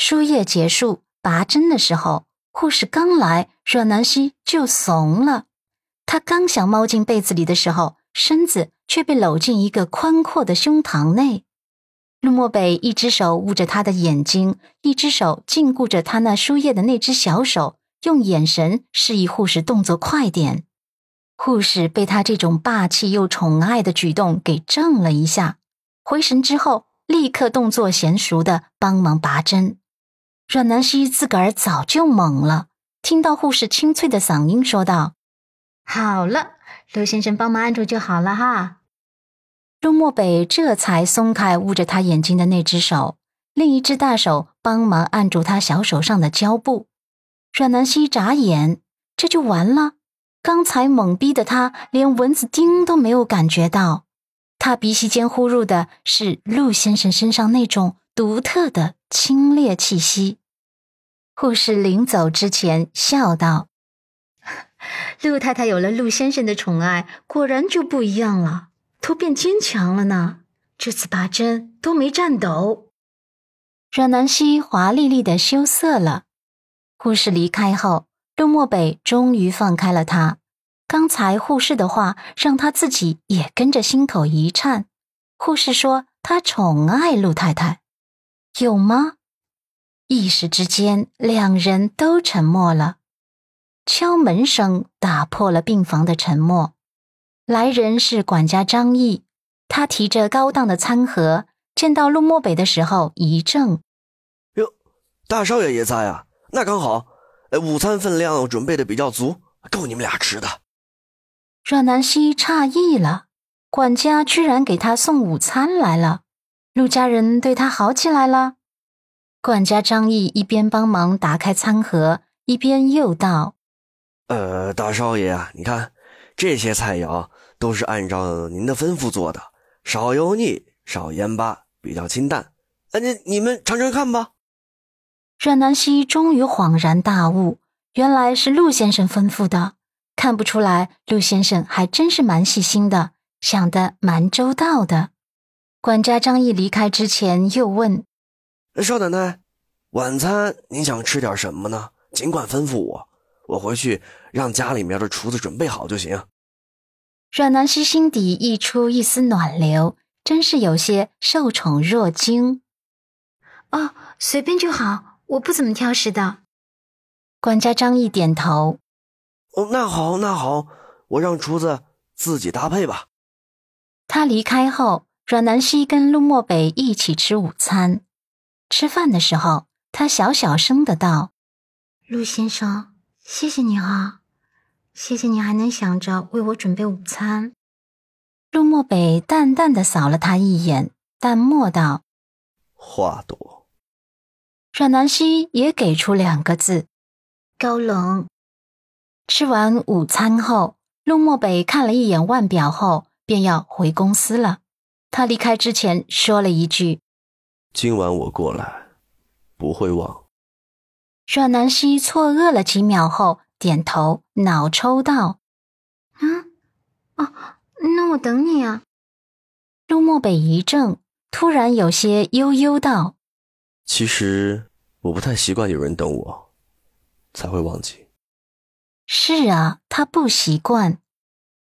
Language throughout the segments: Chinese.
输液结束拔针的时候，护士刚来，阮南希就怂了。她刚想猫进被子里的时候，身子却被搂进一个宽阔的胸膛内。陆漠北一只手捂着他的眼睛，一只手禁锢着他那输液的那只小手，用眼神示意护士动作快点。护士被他这种霸气又宠爱的举动给怔了一下，回神之后，立刻动作娴熟的帮忙拔针。阮南希自个儿早就懵了，听到护士清脆的嗓音说道：“好了，陆先生帮忙按住就好了哈。”陆漠北这才松开捂着他眼睛的那只手，另一只大手帮忙按住他小手上的胶布。阮南希眨眼，这就完了。刚才懵逼的他，连蚊子叮都没有感觉到。他鼻息间呼入的是陆先生身上那种独特的清冽气息。护士临走之前笑道：“陆太太有了陆先生的宠爱，果然就不一样了，都变坚强了呢。这次拔针都没颤抖。”阮南希华丽丽的羞涩了。护士离开后。陆漠北终于放开了他。刚才护士的话让他自己也跟着心口一颤。护士说他宠爱陆太太，有吗？一时之间，两人都沉默了。敲门声打破了病房的沉默。来人是管家张毅，他提着高档的餐盒，见到陆漠北的时候一怔：“哟，大少爷也在啊，那刚好。”哎，午餐分量准备的比较足，够你们俩吃的。阮南希诧异了，管家居然给他送午餐来了，陆家人对他好起来了。管家张毅一边帮忙打开餐盒，一边又道：“呃，大少爷啊，你看这些菜肴都是按照您的吩咐做的，少油腻，少盐巴，比较清淡。哎，你你们尝尝看吧。”阮南希终于恍然大悟，原来是陆先生吩咐的。看不出来，陆先生还真是蛮细心的，想的蛮周到的。管家张毅离开之前又问：“少奶奶，晚餐您想吃点什么呢？尽管吩咐我，我回去让家里面的厨子准备好就行。”阮南希心底溢出一丝暖流，真是有些受宠若惊。哦，随便就好。我不怎么挑食的，管家张毅点头。哦，那好，那好，我让厨子自己搭配吧。他离开后，阮南希跟陆漠北一起吃午餐。吃饭的时候，他小小声的道：“陆先生，谢谢你啊，谢谢你还能想着为我准备午餐。”陆漠北淡淡的扫了他一眼，淡漠道：“话多。”阮南希也给出两个字：高冷。吃完午餐后，陆漠北看了一眼腕表后，便要回公司了。他离开之前说了一句：“今晚我过来，不会忘。”阮南希错愕了几秒后，点头，脑抽道：“嗯，哦，那我等你啊。”陆漠北一怔，突然有些悠悠道：“其实。”我不太习惯有人等我，才会忘记。是啊，他不习惯。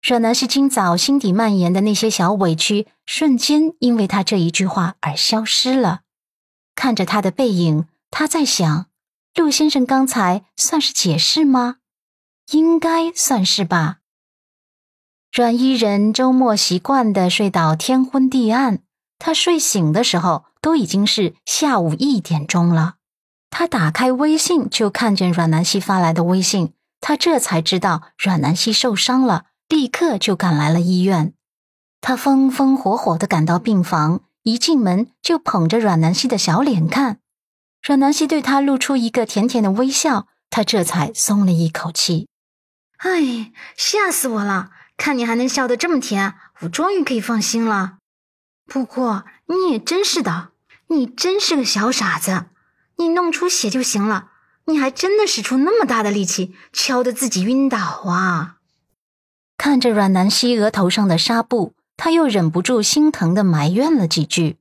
阮南希今早心底蔓延的那些小委屈，瞬间因为他这一句话而消失了。看着他的背影，他在想：陆先生刚才算是解释吗？应该算是吧。阮伊人周末习惯的睡到天昏地暗，他睡醒的时候都已经是下午一点钟了。他打开微信，就看见阮南希发来的微信。他这才知道阮南希受伤了，立刻就赶来了医院。他风风火火的赶到病房，一进门就捧着阮南希的小脸看。阮南希对他露出一个甜甜的微笑，他这才松了一口气。哎，吓死我了！看你还能笑得这么甜，我终于可以放心了。不过你也真是的，你真是个小傻子。你弄出血就行了，你还真的使出那么大的力气，敲得自己晕倒啊！看着阮南希额头上的纱布，他又忍不住心疼的埋怨了几句。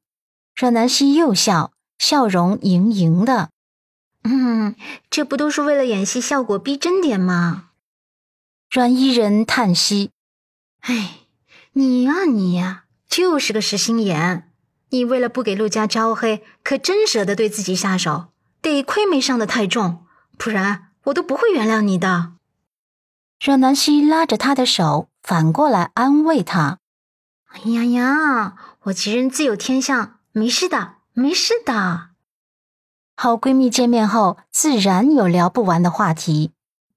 阮南希又笑，笑容盈盈的。嗯，这不都是为了演戏效果逼真点吗？阮伊人叹息：“哎，你呀你呀，就是个实心眼。你为了不给陆家招黑，可真舍得对自己下手。得亏没伤得太重，不然我都不会原谅你的。”阮南希拉着他的手，反过来安慰他：“哎呀呀，我吉人自有天相，没事的，没事的。”好闺蜜见面后，自然有聊不完的话题。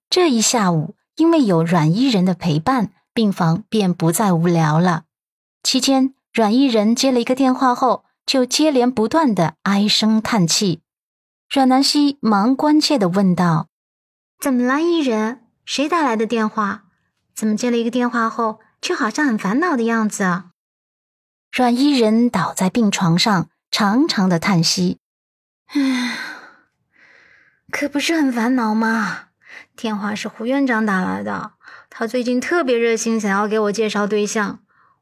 这一下午。因为有阮伊人的陪伴，病房便不再无聊了。期间，阮伊人接了一个电话后，就接连不断的唉声叹气。阮南希忙关切的问道：“怎么了，伊人？谁打来的电话？怎么接了一个电话后，却好像很烦恼的样子？”阮伊人倒在病床上，长长的叹息：“唉，可不是很烦恼吗？”电话是胡院长打来的，他最近特别热心，想要给我介绍对象。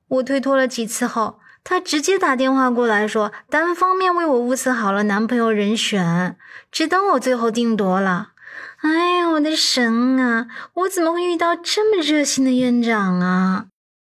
我推脱了几次后，他直接打电话过来说，单方面为我物色好了男朋友人选，只等我最后定夺了。哎呀，我的神啊！我怎么会遇到这么热心的院长啊？